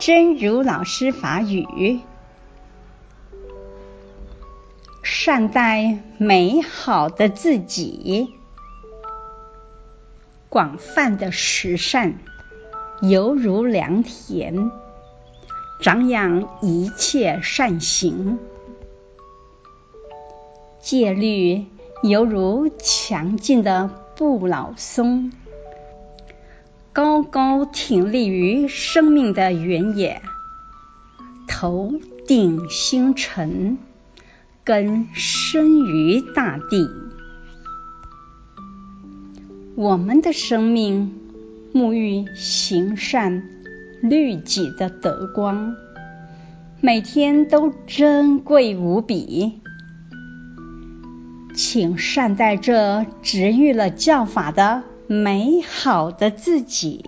真如老师法语，善待美好的自己，广泛的十善犹如良田，长养一切善行；戒律犹如强劲的不老松。高高挺立于生命的原野，头顶星辰，根深于大地。我们的生命沐浴行善律己的德光，每天都珍贵无比。请善待这植育了教法的美好的自己，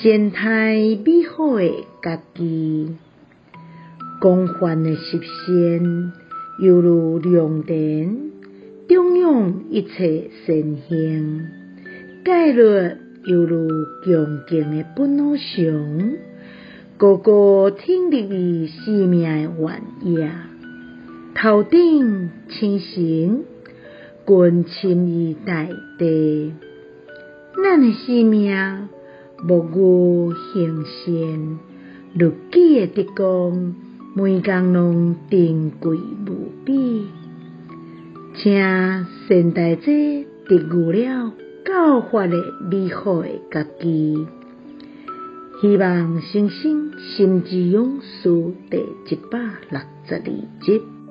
善待美好的家己，广泛的实现犹如良田，长养一切善行；戒律犹如强劲的不老熊，个个挺立于生命的原野，头顶星辰。根深于大地，咱的生命沐浴行善，如己的德光，每工拢珍贵无比。请善待这植育了教法的美好的家己。希望新生心之勇士第一百六十二集。